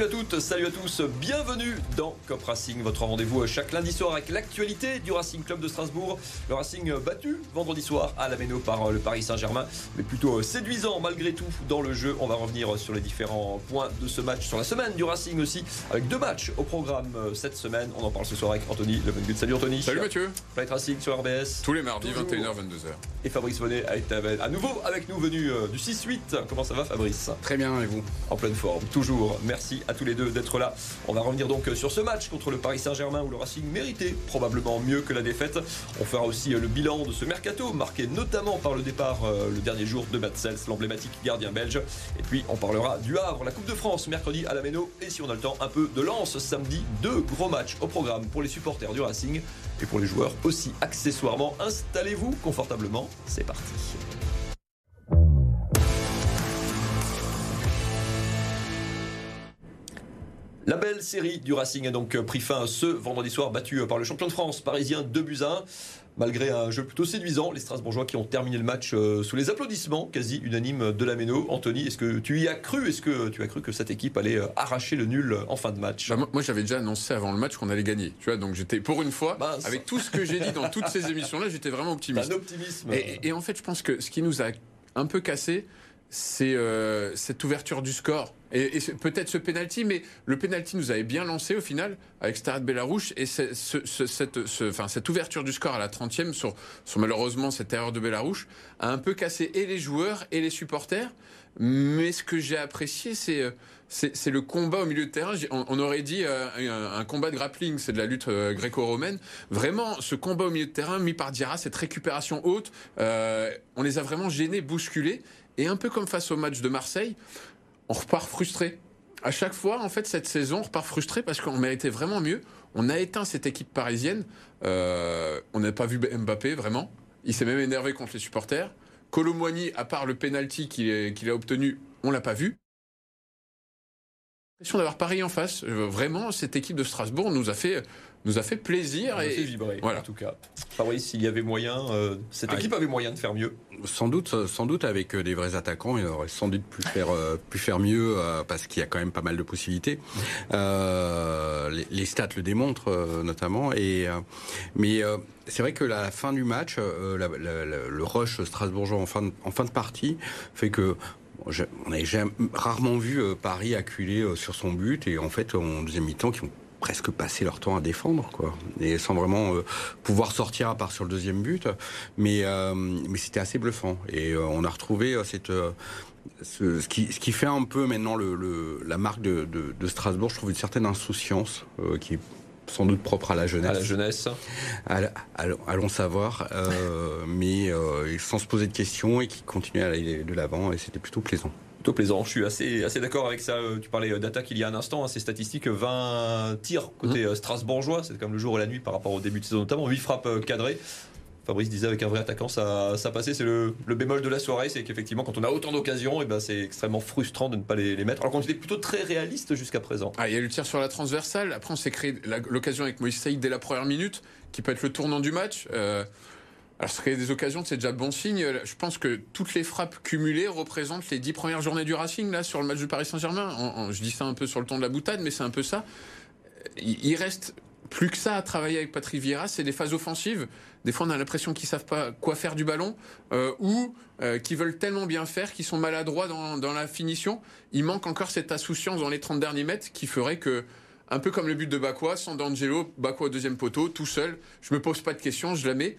Salut à toutes, salut à tous, bienvenue dans Cop Racing, votre rendez-vous chaque lundi soir avec l'actualité du Racing Club de Strasbourg. Le Racing battu vendredi soir à la Méno par le Paris Saint-Germain, mais plutôt séduisant malgré tout dans le jeu. On va revenir sur les différents points de ce match, sur la semaine du Racing aussi, avec deux matchs au programme cette semaine. On en parle ce soir avec Anthony Levengut. Salut Anthony. Salut Mathieu. Flight Racing sur RBS. Tous les mardis, 21h, 22h. Et Fabrice Monet est à nouveau avec nous, venu du 6-8. Comment ça va Fabrice? Très bien, et vous? En pleine forme, toujours. Merci à tous les deux d'être là. On va revenir donc sur ce match contre le Paris Saint-Germain où le Racing méritait probablement mieux que la défaite. On fera aussi le bilan de ce mercato, marqué notamment par le départ le dernier jour de Matsels, l'emblématique gardien belge. Et puis on parlera du Havre, la Coupe de France, mercredi à la Méno. Et si on a le temps, un peu de lance samedi. Deux gros matchs au programme pour les supporters du Racing et pour les joueurs aussi accessoirement. Installez-vous confortablement, c'est parti. La belle série du Racing a donc pris fin ce vendredi soir, battu par le champion de France parisien 2 buts 1. Malgré un jeu plutôt séduisant, les Strasbourgeois qui ont terminé le match sous les applaudissements quasi unanimes de la Méno. Anthony, est-ce que tu y as cru? Est-ce que tu as cru que cette équipe allait arracher le nul en fin de match? Bah, Moi, j'avais déjà annoncé avant le match qu'on allait gagner. Tu vois, donc j'étais pour une fois, Mince. avec tout ce que j'ai dit dans toutes ces émissions-là, j'étais vraiment optimiste. Un optimisme. Et, et, en fait, je pense que ce qui nous a un peu cassé, c'est euh, cette ouverture du score. Et, peut-être ce penalty, mais le penalty nous avait bien lancé au final avec Stade Bellarouche. Et ce, ce, cette, cette ouverture du score à la 30e sur, malheureusement cette erreur de Bellarouche a un peu cassé et les joueurs et les supporters. Mais ce que j'ai apprécié, c'est le combat au milieu de terrain. On, aurait dit euh, un, combat de grappling, c'est de la lutte euh, gréco-romaine. Vraiment, ce combat au milieu de terrain mis par Diarra, cette récupération haute, on les a vraiment gênés, bousculés. Et un peu comme face au match de Marseille, on repart frustré. À chaque fois, en fait, cette saison, on repart frustré parce qu'on méritait vraiment mieux. On a éteint cette équipe parisienne. Euh, on n'a pas vu Mbappé, vraiment. Il s'est même énervé contre les supporters. Colomboigny, à part le penalty qu'il qu a obtenu, on l'a pas vu. L'impression d'avoir Paris en face. Vraiment, cette équipe de Strasbourg nous a fait nous a fait plaisir et fait vibrer, voilà. en tout cas. Fabrice, s'il y avait moyen, euh, cette Ah, équipe avait moyen de faire mieux. Sans doute, sans doute avec euh, des vrais attaquants, il aurait sans doute pu faire, euh, pu faire mieux euh, parce qu'il y a quand même pas mal de possibilités. Euh, les, les stats le démontrent euh, notamment. Et euh, mais euh, c'est vrai que la fin du match, euh, la- la- la- le rush strasbourgeois en fin de, en fin de partie fait que on avait jamais- rarement vu euh, Paris acculer euh, sur son but et en fait en deuxième mi-temps qui ont presque passé leur temps à défendre quoi et sans vraiment euh, pouvoir sortir à part sur le deuxième but mais euh, mais c'était assez bluffant et euh, on a retrouvé cette ce, ce qui, ce qui fait un peu maintenant le, le- la marque de, de, de Strasbourg, je trouve une certaine insouciance qui est sans doute propre à la jeunesse. À la jeunesse. All- Allons, allons savoir, mais sans se poser de questions et qui continue à aller de l'avant et c'était plutôt plaisant. Plutôt plaisant. Je suis assez, assez d'accord avec ça. Euh, Tu parlais d'attaque il y a un instant. hein, ces statistiques 20 tirs côté euh, strasbourgeois. C'est comme le jour et la nuit par rapport au début de saison, notamment 8 frappes euh, cadrées. Fabrice disait avec un vrai attaquant, ça, ça passait. C'est le, le bémol de la soirée. C'est qu'effectivement, quand on a autant d'occasions, et ben, c'est extrêmement frustrant de ne pas les, les mettre. Alors qu'on était plutôt très réaliste jusqu'à présent. Ah, il y a eu le tir sur la transversale. Après, on s'est créé l'occasion avec Moïse Saïd dès la première minute, qui peut être le tournant du match. Euh, alors, se créer des occasions, c'est déjà bon signe. Je pense que toutes les frappes cumulées représentent les dix premières journées du Racing, là, sur le match du Paris Saint-Germain. Je dis ça un peu sur le ton de la boutade, mais c'est un peu ça. Il il reste plus que ça à travailler avec Patrick Vieira, c'est les phases offensives. Des fois, on a l'impression qu'ils savent pas quoi faire du ballon euh, ou euh, qu'ils veulent tellement bien faire qu'ils sont maladroits dans, dans la finition. Il manque encore cette insouciance dans les 30 derniers mètres qui ferait que, un peu comme le but de Bakwa, sans D'Angelo, Bakwa au deuxième poteau, tout seul, je me pose pas de questions, je la mets.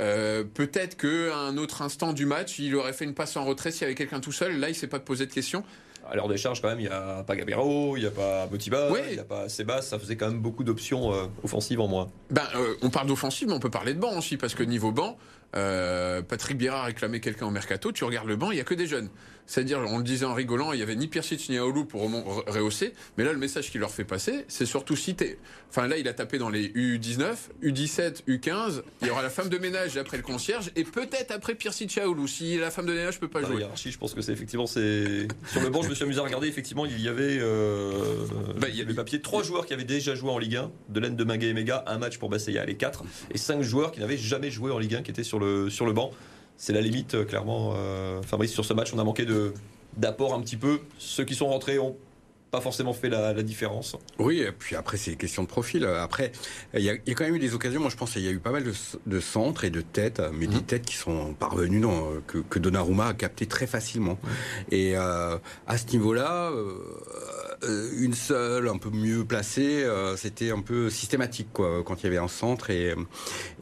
Euh, Peut-être qu'à un autre instant du match, il aurait fait une passe en retrait s'il y avait quelqu'un tout seul. Là, il s'est pas posé de questions. À l'heure des charges, quand même, il n'y a pas Gabero, il n'y a pas Ouais. il n'y a pas Sebas. Ça faisait quand même beaucoup d'options euh, offensives en moins. Ben, euh, on parle d'offensive, mais on peut parler de banc aussi, parce que niveau banc, euh, Patrick Biera a réclamé quelqu'un au mercato. Tu regardes le banc, il y a que des jeunes. C'est-à-dire, on le disait en rigolant, il y avait ni Pirsic ni Aoulou pour rehausser. Mais là, le message qu'il leur fait passer, c'est surtout citer. Enfin, là, il a tapé dans les U19, U17, U15. Il y aura la femme de ménage après le concierge, et peut-être après Pirsic et Aoulou. Si la femme de ménage peut pas Dans la jouer. hiérarchie, je pense que c'est effectivement c'est sur le banc. Je me suis amusé à regarder. Effectivement, il y avait euh, Bah, il y a- le papier trois joueurs qui avaient déjà joué en Ligue 1, Delaine, Demingue et Mega, un match pour Basseya, les quatre, et cinq joueurs qui n'avaient jamais joué en Ligue 1 qui étaient sur le sur le banc. C'est la limite euh, clairement. euh, Fabrice sur ce match, on a manqué d'apport un petit peu. Ceux qui sont rentrés ont pas forcément fait la, différence. Oui, et puis après, c'est question de profil. Après, il y, a, quand même eu des occasions. Moi, je pense qu'il y a eu pas mal de, centres et de têtes, mais des mhm. têtes qui sont parvenues, non, que, que Donnarumma a capté très facilement. Et euh, à ce niveau-là, euh, une seule, un peu mieux placée, euh, c'était un peu systématique, quoi, quand il y avait un centre et, et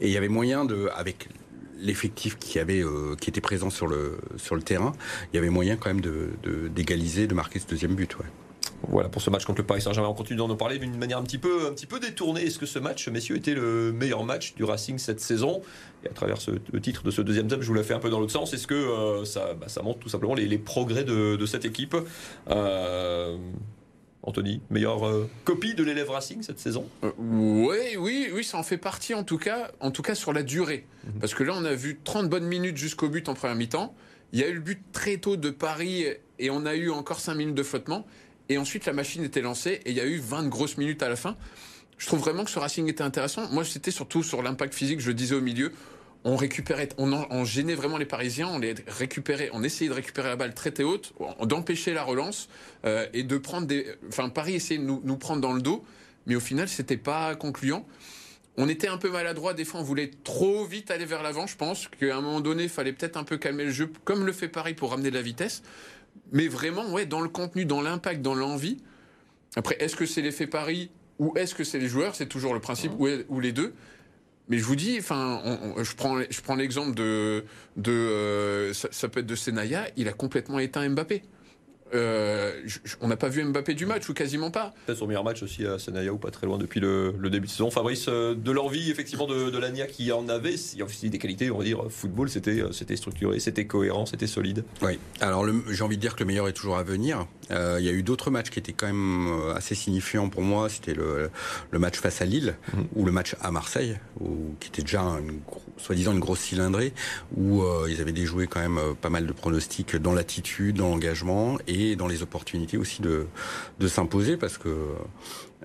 il y avait moyen de, avec l'effectif qui avait qui était présent sur le sur le terrain, il y avait moyen quand même de d'égaliser, de, marquer ce deuxième but. Ouais. Voilà pour ce match contre le Paris Saint-Germain. On continue d'en parler d'une manière un petit peu, un petit peu détournée. Est-ce que ce match, messieurs, était le meilleur match du Racing cette saison? Et à travers ce, le titre de ce deuxième thème, je vous l'ai fait un peu dans l'autre sens. Est-ce que euh, ça, bah, ça, montre tout simplement les, progrès de, cette équipe? Euh, Anthony, meilleure euh, copie de l'élève Racing cette saison? Oui, oui, oui, ça en fait partie en tout cas, en tout cas sur la durée. Mhm. Parce que là, on a vu 30 bonnes minutes jusqu'au but en première mi-temps. Il y a eu le but très tôt de Paris et on a eu encore 5 minutes de flottement. Et ensuite, la machine était lancée et il y a eu 20 grosses minutes à la fin. Je trouve vraiment que ce Racing était intéressant. Moi, c'était surtout sur l'impact physique, je le disais au milieu. On récupérait, on, gênait vraiment les Parisiens, on les récupérait, on essayait de récupérer la balle très très haute, d'empêcher la relance euh, et de prendre des. Enfin, Paris essayait de nous, nous prendre dans le dos, mais au final, c'était pas concluant. On était un peu maladroit, des fois on voulait trop vite aller vers l'avant, je pense qu'à un moment donné, il fallait peut-être un peu calmer le jeu, comme le fait Paris pour ramener de la vitesse. Mais vraiment, ouais, dans le contenu, dans l'impact, dans l'envie. Après, est-ce que c'est l'effet Paris ou est-ce que c'est les joueurs? C'est toujours le principe, ou, les deux. Mais je vous dis, enfin, je prends, je prends l'exemple de, de euh, ça, ça, peut être de Senaya, il a complètement éteint Mbappé. Euh, on n'a pas vu Mbappé du match ou quasiment pas. Peut-être son meilleur match aussi à Senaya ou pas très loin depuis le, début de saison. Fabrice, euh, de l'envie effectivement de, de l'ANIA qui en avait, il y a aussi des qualités, on va dire, football, c'était, c'était structuré, c'était cohérent, c'était solide. Oui, alors j'ai envie de dire que le meilleur est toujours à venir. Il y a eu d'autres matchs qui étaient quand même assez signifiants pour moi. C'était le, match face à Lille mhm. ou le match à Marseille, où, qui était déjà une, soi-disant une grosse cylindrée, où ils avaient déjoué quand même pas mal de pronostics dans l'attitude, dans l'engagement et dans les opportunités aussi de, de s'imposer parce que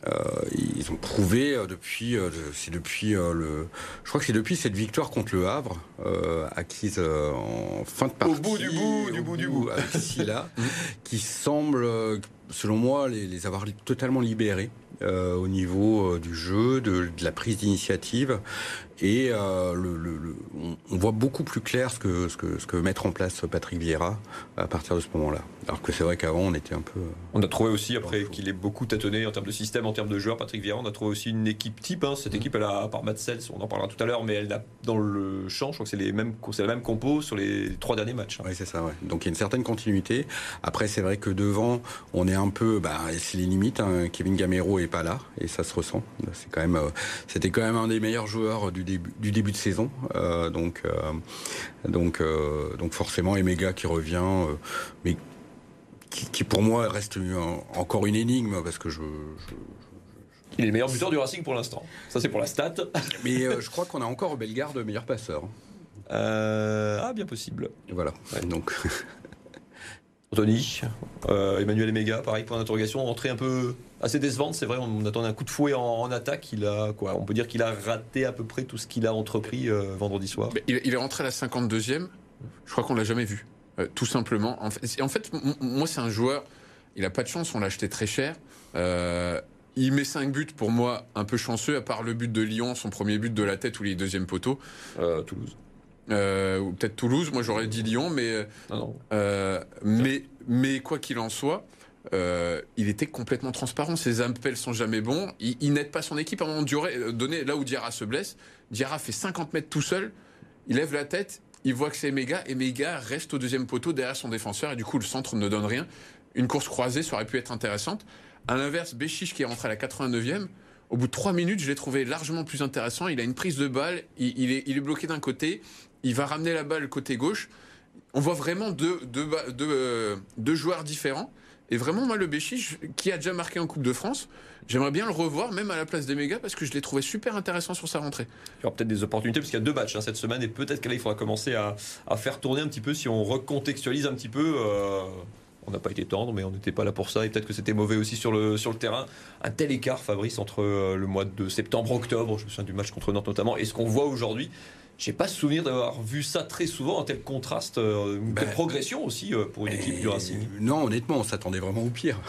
euh, ils ont prouvé euh, depuis, euh, c'est depuis le, je crois que c'est depuis cette victoire contre le Havre acquise en fin de partie. Au bout du bout, du bout du bout, avec Silla, qui semble, selon moi, les, les avoir totalement libérés. Au niveau du jeu, de, de la prise d'initiative, et euh, le, le, on, voit beaucoup plus clair ce que, ce que, ce que mettre en place Patrick Vieira à partir de ce moment-là. Alors que c'est vrai qu'avant, on était un peu. On a trouvé aussi, après qu'il est beaucoup tâtonné en termes de système, en termes de joueurs, Patrick Vieira, on a trouvé aussi une équipe type. Hein. Cette mm. équipe, elle a, à part Matsels, on en parlera tout à l'heure, mais elle a dans le champ, je crois que c'est les mêmes, c'est la même compo sur les trois derniers matchs. Hein. Oui, c'est ça, ouais. Donc il y a une certaine continuité. Après, c'est vrai que devant, on est un peu, bah, c'est les limites. Hein. Kevin Gamero est pas là et ça se ressent. C'est quand même, euh, c'était quand même un des meilleurs joueurs du début, du début de saison. Euh, donc, euh, donc, donc forcément, Emega qui revient, mais qui, pour moi reste encore une énigme parce que je, il est le meilleur buteur du Racing pour l'instant. Ça, c'est pour la stat. Mais je crois qu'on a encore Bellegarde meilleur passeur. ah, bien possible. Voilà. Donc. Anthony, euh, Emmanuel Emega, pareil, point d'interrogation, entrée un peu assez décevante, c'est vrai, on attendait un coup de fouet en, attaque, il a, quoi, on peut dire qu'il a raté à peu près tout ce qu'il a entrepris euh, vendredi soir. Il, est rentré à la 52e, je crois qu'on l'a jamais vu, euh, tout simplement. En fait, en fait moi c'est un joueur, il a pas de chance, on l'a acheté très cher. il met 5 buts pour moi un peu chanceux, à part le but de Lyon, son premier but de la tête ou les deuxièmes poteaux. Toulouse. Euh, ou peut-être Toulouse. Moi, j'aurais dit Lyon, mais euh, mais mais quoi qu'il en soit. Euh, il était complètement transparent. Ses appels sont jamais bons. Il, n'aide pas son équipe à un moment donné. Là où Diarra se blesse, Diarra fait 50 mètres tout seul. Il lève la tête. Il voit que c'est Emega. Emega reste au deuxième poteau derrière son défenseur. Et du coup, le centre ne donne rien. Une course croisée, ça aurait pu être intéressante. À l'inverse, Béchiche qui est rentré à la 89e. Au bout de trois minutes, je l'ai trouvé largement plus intéressant. Il a une prise de balle. Il, est, il est bloqué d'un côté il va ramener la balle côté gauche. On voit vraiment deux, euh, deux, joueurs différents. Et vraiment, moi, le Béchi, qui a déjà marqué en Coupe de France, j'aimerais bien le revoir, même à la place des mégas, parce que je l'ai trouvé super intéressant sur sa rentrée. Il y aura peut-être des opportunités, parce qu'il y a deux matchs hein, cette semaine, et peut-être qu'il faudra commencer à, faire tourner un petit peu, si on recontextualise un petit peu. Euh, on n'a pas été tendre, mais on n'était pas là pour ça. Et peut-être que c'était mauvais aussi sur le, sur le terrain. Un tel écart, Fabrice, entre euh, le mois de septembre-octobre, je me souviens du match contre Nantes notamment, et ce qu'on voit aujourd'hui. J'ai pas souvenir d'avoir vu ça très souvent, un tel contraste, euh, une telle ben, progression aussi euh, pour une équipe du Racing. Non, honnêtement, on s'attendait vraiment au pire.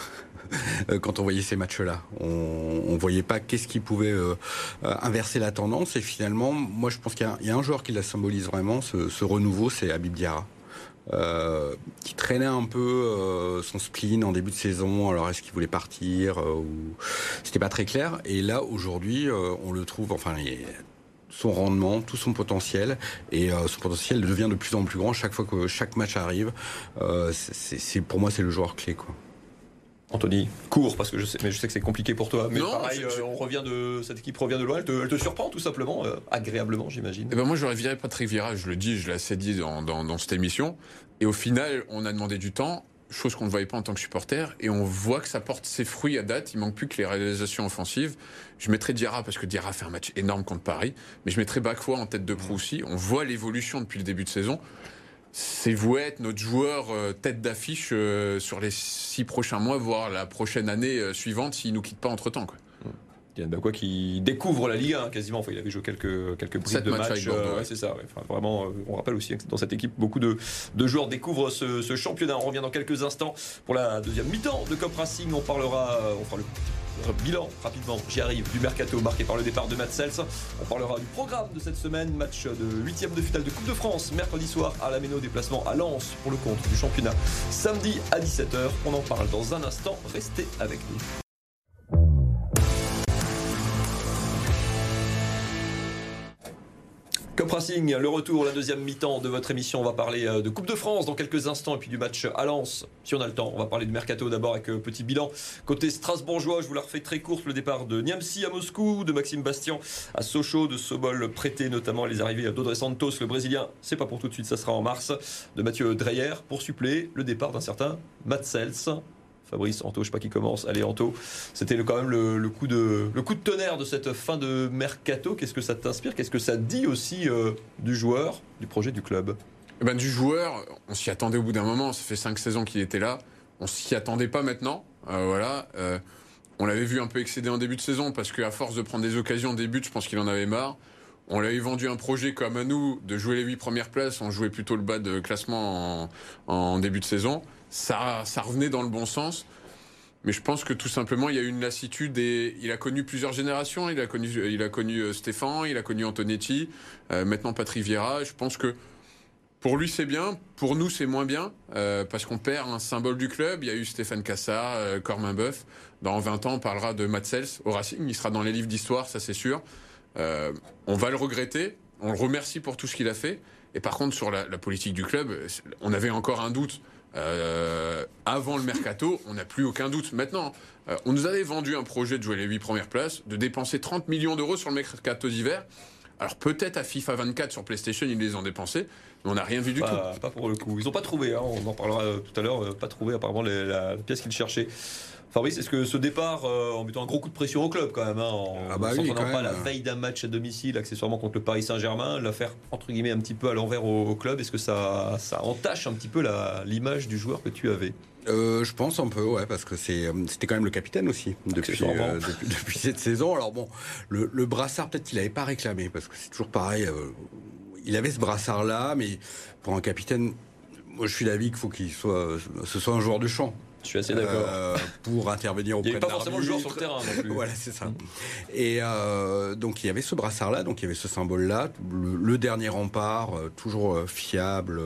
quand on voyait ces matchs-là. On, on voyait pas qu'est-ce qui pouvait inverser la tendance. Et finalement, moi, je pense qu'il y, y, a un joueur qui la symbolise vraiment, ce, ce renouveau, c'est Habib Diarra. Euh, qui traînait un peu euh, son spleen en début de saison. Alors est-ce qu'il voulait partir euh, ou c'était pas très clair. Et là aujourd'hui, on le trouve. Enfin, son rendement, tout son potentiel, et son potentiel devient de plus en plus grand chaque fois que chaque match arrive. c'est pour moi c'est le joueur clé quoi. Anthony, cours parce que je sais, mais je sais que c'est compliqué pour toi. Mais pareil, on revient de cette équipe revient de loin. Elle te, surprend tout simplement, agréablement, j'imagine. Eh ben moi, j'aurais viré Patrick Vieira. Je le dis, je l'ai assez dit dans, dans, dans, cette émission. Et au final, on a demandé du temps, chose qu'on ne voyait pas en tant que supporter, et on voit que ça porte ses fruits à date. Il manque plus que les réalisations offensives. Je mettrais Diarra parce que Diarra fait un match énorme contre Paris, mais je mettrais Bakwa en tête de proue aussi. On voit l'évolution depuis le début de saison. C'est vous être notre joueur euh, tête d'affiche euh, sur les six prochains mois, voire la prochaine année euh, suivante s'il nous quitte pas entre temps. Quoi. Yann Bakwa qui découvre la Ligue 1 quasiment. Enfin, il avait joué quelques, quelques brides de matchs. Euh, c'est ça. Enfin, vraiment, euh, on rappelle aussi que dans cette équipe, beaucoup de, de joueurs découvrent ce, ce, championnat. On revient dans quelques instants pour la deuxième mi-temps de Cop Racing. On parlera, euh, on fera le bilan rapidement, j'y arrive, du mercato marqué par le départ de Matt Sels. On parlera du programme de cette semaine, match de 8 de finale de Coupe de France, mercredi soir à la Méno, déplacement à Lens pour le compte du championnat, samedi à 17h. On en parle dans un instant, restez avec nous. Le retour, la deuxième mi-temps de votre émission. On va parler euh, de Coupe de France dans quelques instants et puis du match à Lens, si on a le temps. On va parler de Mercato d'abord avec euh, petit bilan. Côté Strasbourgeois, je vous la refais très courte, le départ de Niamsi à Moscou, de Maxime Bastian à Sochaux, de Sobol prêté notamment les arrivées d'Audrey Santos, le Brésilien. C'est pas pour tout de suite, ça sera en mars. De Mathieu Dreyer pour suppléer le départ d'un certain Matt Sels. Fabrice, Anto, je sais pas qui commence. Allez, Anto, c'était quand même le, coup de, tonnerre de cette fin de mercato. Qu'est-ce que ça t'inspire? Qu'est-ce que ça dit aussi euh, du joueur, du projet du club? Eh ben, Du joueur, on s'y attendait au bout d'un moment. Ça fait cinq saisons qu'il était là. On s'y attendait pas maintenant. Euh, voilà. Euh, on l'avait vu un peu excédé en début de saison parce qu'à force de prendre des occasions de début, je pense qu'il en avait marre. On lui avait vendu un projet comme à nous de jouer les huit premières places. On jouait plutôt le bas de classement en début de saison ça, revenait dans le bon sens. Mais je pense que tout simplement, il y a eu une lassitude et il a connu plusieurs générations. Il a connu, il a connu euh, Stéphane, il a connu Antonetti, euh, maintenant Patrick Vieira. Je pense que pour lui, c'est bien. Pour nous, c'est moins bien euh, parce qu'on perd un symbole du club. Il y a eu Stéphane Cassard, euh, Boeuf. Dans 20 ans, on parlera de Matt Sels au Racing. Il sera dans les livres d'histoire, ça c'est sûr. on va le regretter. On le remercie pour tout ce qu'il a fait. Et par contre, sur la politique du club, on avait encore un doute. Euh, avant le mercato, on n'a plus aucun doute. Maintenant, euh, on nous avait vendu un projet de jouer les 8 premières places, de dépenser 30 millions d'euros sur le mercato d'hiver. Alors peut-être à FIFA 24 sur PlayStation, ils les ont dépensés, mais on n'a rien vu du tout. Pas pour le coup. Ils n'ont pas trouvé, hein, on en parlera euh, tout à l'heure, pas trouvé apparemment la pièce qu'ils cherchaient. Fabrice, est-ce que ce départ, euh, en mettant un gros coup de pression au club quand même, hein, en ah bah pas la veille d'un match à domicile, accessoirement contre le Paris Saint-Germain, l'affaire entre guillemets un petit peu à l'envers au, club, est-ce que ça, ça entache un petit peu l'image du joueur que tu avais? Euh, je pense un peu, ouais, parce que euh, c'était quand même le capitaine aussi depuis, depuis, cette saison. Alors bon, le, brassard peut-être qu'il n'avait pas réclamé, parce que c'est toujours pareil. il avait ce brassard-là, mais pour un capitaine, moi je suis d'avis qu'il faut qu'il soit, ce soit un joueur de champ. Je suis assez d'accord. Euh, pour intervenir auprès Il n'y avait pas forcément le joueur sur le terrain non plus. voilà, c'est ça. Et euh, donc il y avait ce brassard-là, donc il y avait ce symbole-là, le, dernier rempart, euh, toujours fiable,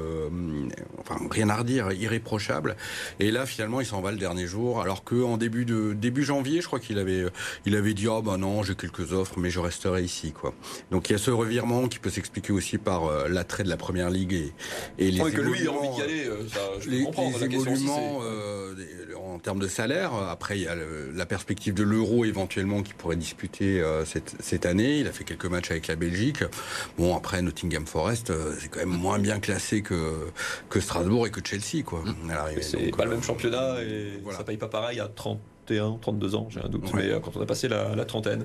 enfin rien à redire, irréprochable. Et là finalement il s'en va le dernier jour, alors qu'en début de début janvier, je crois qu'il avait il avait dit oh ben non j'ai quelques offres mais je resterai ici quoi. Donc il y a ce revirement qui peut s'expliquer aussi par l'attrait de la première ligue et, et les que lui il a envie d'y aller, ça, je les, comprends. Les évolutions, en termes de salaire. Après, il y a la perspective de l'euro éventuellement qui pourrait disputer euh, cette, cette, année. Il a fait quelques matchs avec la Belgique. Bon, après, Nottingham Forest, euh, c'est quand même moins bien classé que, que Strasbourg et que Chelsea. quoi. C'est pas le même euh, championnat et ça paye pas pareil à 31, 32 ans, j'ai un doute. Mais quand on a passé la, la trentaine.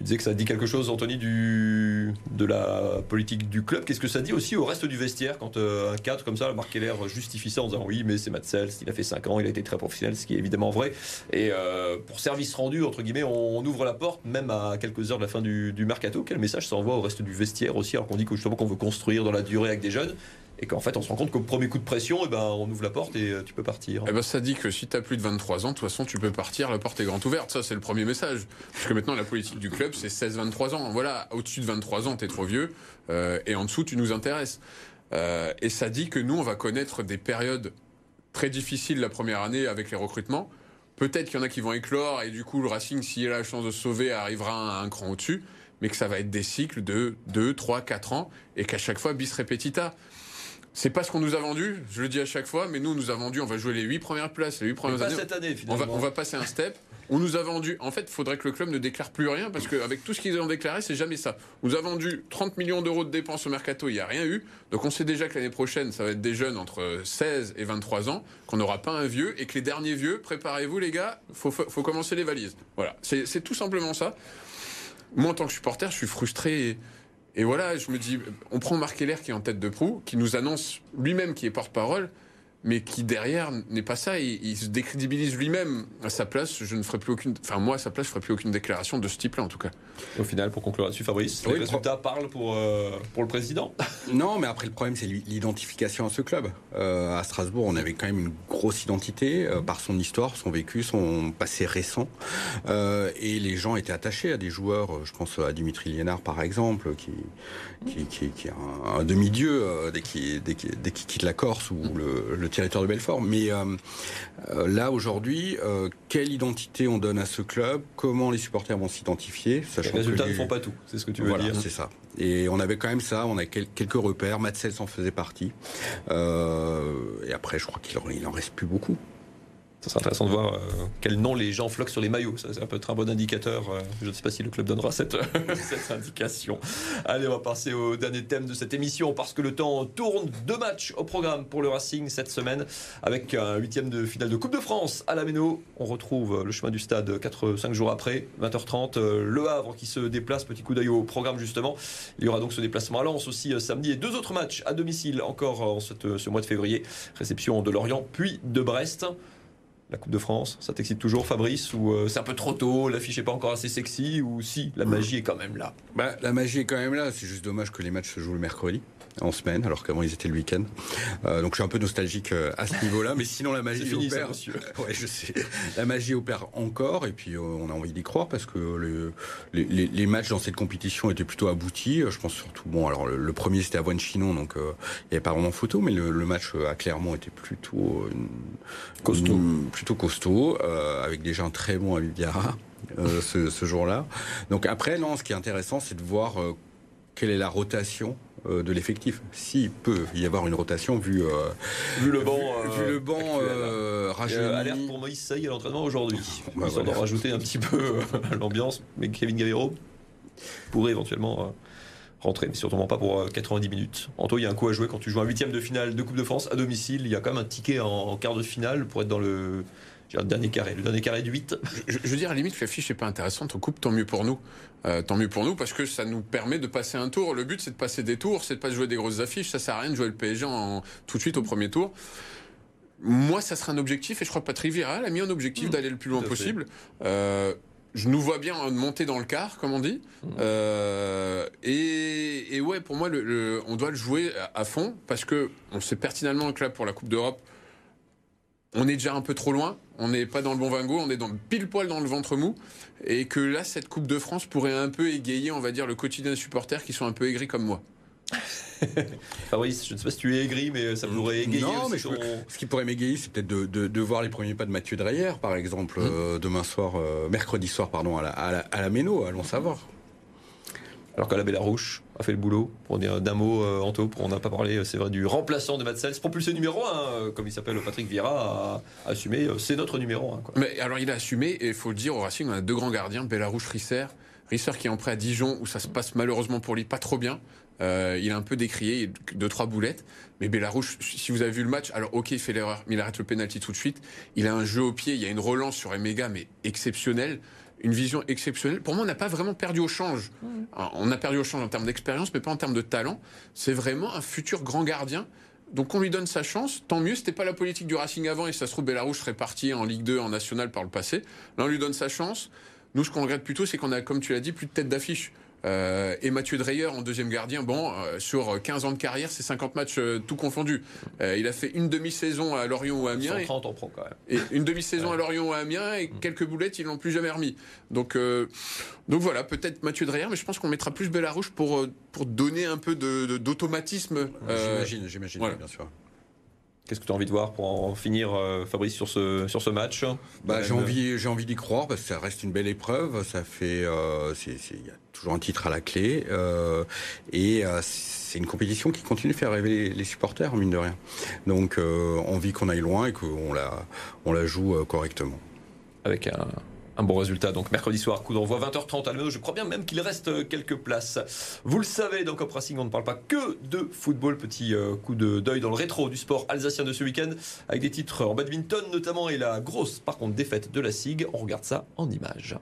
Tu disais que ça dit quelque chose, Anthony, du, de la politique du club. Qu'est-ce que ça dit aussi au reste du vestiaire quand euh, un cadre comme ça, Marc Keller, justifie ça en disant oui, mais c'est Matt il a fait 5 ans, il a été très professionnel, ce qui est évidemment vrai. Et euh, pour service rendu, entre guillemets, on, ouvre la porte même à quelques heures de la fin du, mercato. Quel message ça envoie au reste du vestiaire aussi, alors qu'on dit que justement qu'on veut construire dans la durée avec des jeunes? Et qu'en fait on se rend compte qu'au premier coup de pression, et ben, on ouvre la porte et tu peux partir. Eh ben, ça dit que si tu as plus de 23 ans, de toute façon tu peux partir, la porte est grande ouverte. Ça c'est le premier message. Parce que maintenant la politique du club c'est 16-23 ans. Voilà, au-dessus de 23 ans, tu es trop vieux, et en dessous tu nous intéresses. et ça dit que nous on va connaître des périodes très difficiles la première année avec les recrutements Peut-être qu'il y en a qui vont éclore et du coup le Racing, s'il a la chance de sauver, arrivera à un, cran au-dessus, mais que ça va être des cycles de 2, 3, 4 ans et qu'à chaque fois bis repetita. C'est pas ce qu'on nous a vendu, je le dis à chaque fois, mais nous, on nous a vendu, on va jouer les 8 premières places, les 8 premières années. cette année, finalement. On va, on va passer un step. On nous a vendu. En fait, il faudrait que le club ne déclare plus rien parce qu'avec tout ce qu'ils ont déclaré, c'est jamais ça. On nous a vendu 30 millions d'euros de dépenses au mercato, il n'y a rien eu. Donc on sait déjà que l'année prochaine, ça va être des jeunes entre 16 et 23 ans, qu'on n'aura pas un vieux et que les derniers vieux, préparez-vous les gars, faut, faut commencer les valises. Voilà, c'est tout simplement ça. Moi, en tant que supporter, je suis frustré. Et, voilà, je me dis, on prend Marc Keller qui est en tête de proue, qui nous annonce lui-même qui est porte-parole mais qui derrière n'est pas ça. Il, il se décrédibilise lui-même. À sa place, je ne ferai plus aucune. Enfin, moi, à sa place, je ferai plus aucune déclaration de ce type-là, en tout cas. Au final, pour conclure là-dessus, Fabrice, les résultats parlent pour, euh, pour le président? Non, mais après, le problème, c'est l'identification à ce club. Euh, à Strasbourg, on avait quand même une grosse identité euh, par son histoire, son vécu, son passé récent. et les gens étaient attachés à des joueurs. Je pense à Dimitri Liénard, par exemple, qui, qui, qui, qui est un, demi-dieu dès qu'il quitte la Corse ou le, le territoire de Belfort. Mais euh, euh, là, aujourd'hui, euh, quelle identité on donne à ce club? Comment les supporters vont s'identifier? Les résultats ne font pas tout, c'est ce que tu veux voilà, dire. c'est ça. Et on avait quand même ça, on a quelques repères, Matsels en faisait partie. et après, je crois qu'il en reste plus beaucoup. Ça sera intéressant de voir euh, quel nom les gens floquent sur les maillots. Ça, peut être un bon indicateur. Euh, je ne sais pas si le club donnera cette, indication. Allez, on va passer au dernier thème de cette émission parce que le temps tourne. Deux matchs au programme pour le Racing cette semaine avec un huitième de finale de Coupe de France à la Méno. On retrouve le chemin du stade 4-5 jours après, 20h30. Euh, le Havre qui se déplace. Petit coup d'œil au programme justement. Il y aura donc ce déplacement à Lens aussi samedi et deux autres matchs à domicile encore en ce mois de février. Réception de Lorient puis de Brest la Coupe de France Ça t'excite toujours, Fabrice Ou euh, c'est un peu trop tôt, l'affiche n'est pas encore assez sexy Ou si, la magie est quand même là? Bah, La magie est quand même là, c'est juste dommage que les matchs se jouent le mercredi en semaine, alors qu'avant ils étaient le week-end. Euh, donc je suis un peu nostalgique euh, à ce niveau-là, mais sinon la magie opère. ouais, je sais. La magie opère encore, et puis on a envie d'y croire parce que le, les, les, matchs dans cette compétition étaient plutôt aboutis. Je pense surtout, bon, alors le, premier c'était à Voine-Chinon, donc il n'y avait pas vraiment photo, mais le, match à Clermont était plutôt costaud, plutôt costaud, avec déjà un très bon à euh, ce, ce jour-là. Donc après, non, ce qui est intéressant, c'est de voir quelle est la rotation euh, de l'effectif. S'il peut y avoir une rotation vu, euh, vu le banc, vu, le banc euh, euh alerte pour Moïse Saï à l'entraînement aujourd'hui. Bah, voilà. rajouter un petit peu l'ambiance, mais Kevin Gaviro pourrait éventuellement rentrer, mais surtout pas pour 90 minutes. Anto, il y a un coup à jouer quand tu joues un huitième de finale de Coupe de France à domicile. Il y a quand même un ticket en quart de finale pour être dans le le dernier carré, le dernier carré de 8. Je, veux dire, à la limite, l'affiche n'est pas intéressante. On coupe, tant mieux pour nous. Euh, tant mieux pour nous parce que ça nous permet de passer un tour. Le but, c'est de passer des tours, c'est de pas jouer des grosses affiches. Ça sert à rien de jouer le PSG en, tout de suite au premier tour. Moi, ça sera un objectif et je crois que Patrick Vieira a mis un objectif mmh. d'aller le plus loin possible. Euh, je nous vois bien monter dans le quart, comme on dit. Mmh. Euh, et, et, ouais, pour moi, le, on doit le jouer à, fond parce que on sait pertinemment que là, pour la Coupe d'Europe, on est déjà un peu trop loin, on n'est pas dans le bon vingo, on est dans pile poil dans le ventre mou, et que là, cette Coupe de France pourrait un peu égayer, on va dire, le quotidien des supporters qui sont un peu aigris comme moi. Fabrice, je ne sais pas si tu es aigri, mais ça pourrait égayer. Non, mais ce qui pourrait m'égayer, c'est peut-être de, voir les premiers pas de Mathieu Dreyer, par exemple, hum. euh, demain soir, euh, mercredi soir, pardon, à la, à la Méno, allons savoir. Alors que la Bellarouche a fait le boulot. Pour dire d'un mot, euh, Anto, on n'a pas parlé, c'est vrai, du remplaçant de Matsels, propulsé numéro 1, euh, comme il s'appelle Patrick Vieira, a assumé, euh, c'est notre numéro 1. Mais alors il a assumé, et il faut le dire, au Racing, on a deux grands gardiens, Bellarouche, Risser. Risser qui est en prêt à Dijon, où ça se passe malheureusement pour lui pas trop bien. il a un peu décrié, deux trois boulettes. Mais Bellarouche, si vous avez vu le match, alors ok, il fait l'erreur, mais il arrête le penalty tout de suite. Il a un jeu au pied, il y a une relance sur Emega, mais exceptionnelle une vision exceptionnelle. Pour moi, on n'a pas vraiment perdu au change. On a perdu au change en termes d'expérience, mais pas en termes de talent. C'est vraiment un futur grand gardien. Donc on lui donne sa chance, tant mieux, c'était pas la politique du Racing avant et ça se trouve Bellarouche serait parti en Ligue 2 en national par le passé. Là on lui donne sa chance. Nous ce qu'on regrette plutôt c'est qu'on a comme tu l'as dit plus de tête d'affiche. Et Mathieu Dreyer en deuxième gardien, bon, sur 15 ans de carrière, c'est 50 matchs tout confondus. il a fait une demi-saison à Lorient ou à Amiens. 130 en pro quand même. Et une demi-saison à Lorient ou à Amiens et quelques boulettes, ils l'ont plus jamais remis. Donc, donc voilà, peut-être Mathieu Dreyer, mais je pense qu'on mettra plus Bellarouche pour, pour donner un peu d'automatisme. j'imagine, j'imagine, bien sûr. Qu'est-ce que tu as envie de voir pour en finir, euh, Fabrice, sur ce, sur ce match? Bah, J'ai envie, j'ai envie d'y croire parce que ça reste une belle épreuve. Ça fait, euh, il y a toujours un titre à la clé euh, et c'est une compétition qui continue de faire rêver les supporters, mine de rien. Donc, envie qu'on aille loin et qu'on la, on la joue correctement. Avec un, un bon résultat. Donc mercredi soir, coup d'envoi 20h30 à Je crois bien même qu'il reste quelques places. Vous le savez, dans Cop Racing, on ne parle pas que de football. Petit euh, coup de deuil dans le rétro du sport alsacien de ce week-end, avec des titres en badminton notamment et la grosse, par contre, défaite de la SIG. On regarde ça en images.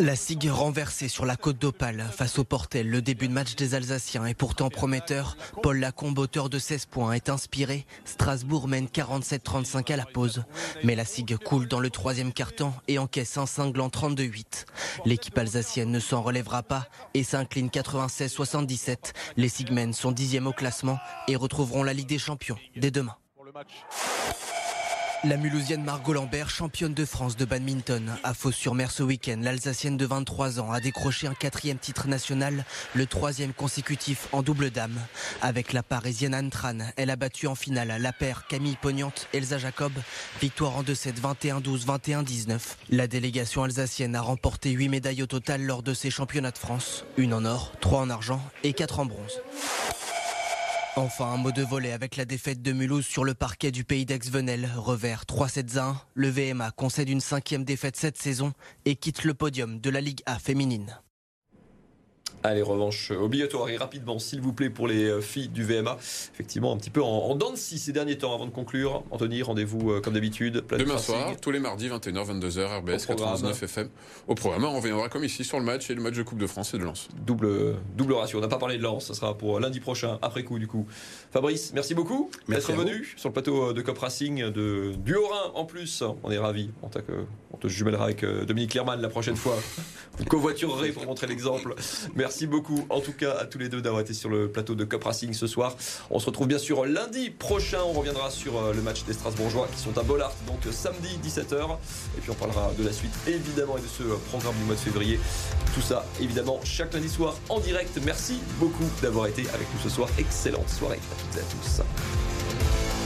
La SIG renversée sur la côte d'Opale face au Portel. Le début de match des Alsaciens est pourtant prometteur. Paul Lacombe, auteur de 16 points, est inspiré. Strasbourg mène 47-35 à la pause. Mais la SIG coule dans le troisième quart-temps et encaisse un cinglant 32-8. L'équipe alsacienne ne s'en relèvera pas et s'incline 96-77. Les Sigmen sont dixièmes au classement et retrouveront la Ligue des Champions dès demain. La Mulhousienne Margot Lambert, championne de France de badminton, à Fos-sur-Mer ce week-end. L'Alsacienne de 23 ans a décroché un quatrième titre national, le troisième consécutif en double dame. Avec la Parisienne Anne Tran, elle a battu en finale la paire Camille Pognante, Elsa Jacob. Victoire en 2-7, 21-12, 21-19. La délégation alsacienne a remporté 8 médailles au total lors de ces championnats de France. Une en or, 3 en argent et 4 en bronze. Enfin, un mot de volet avec la défaite de Mulhouse sur le parquet du pays d'Aix-Venel. Revers 3-7-1. Le VMA concède une cinquième défaite cette saison et quitte le podium de la Ligue A féminine. Allez, revanche obligatoire et rapidement, s'il vous plaît, pour les euh, filles du VMA. Effectivement, un petit peu en, en dents ces derniers temps avant de conclure. Anthony, rendez-vous euh, comme d'habitude. Demain soir, tous les mardis, 21h, 22h, RBS 99 FM. Au programme, on reviendra comme ici sur le match et le match de Coupe de France et de Lens. Double, double ratio. On n'a pas parlé de Lens, ça sera pour lundi prochain, après coup, du coup. Fabrice, merci beaucoup d'être venu sur le plateau de Cop Racing de, du Haut-Rhin en plus. On est ravis. On, on te jumellera avec euh, Dominique Lerman la prochaine fois. Vous covoiturerez pour montrer l'exemple. Merci beaucoup en tout cas à tous les deux d'avoir été sur le plateau de Cop Racing ce soir. On se retrouve bien sûr lundi prochain. On reviendra sur euh, le match des Strasbourgeois qui sont à Bollard, donc samedi 17h. Et puis on parlera de la suite évidemment et de ce programme du mois de février. Tout ça évidemment chaque lundi soir en direct. Merci beaucoup d'avoir été avec nous ce soir. Excellente soirée à toutes et à tous.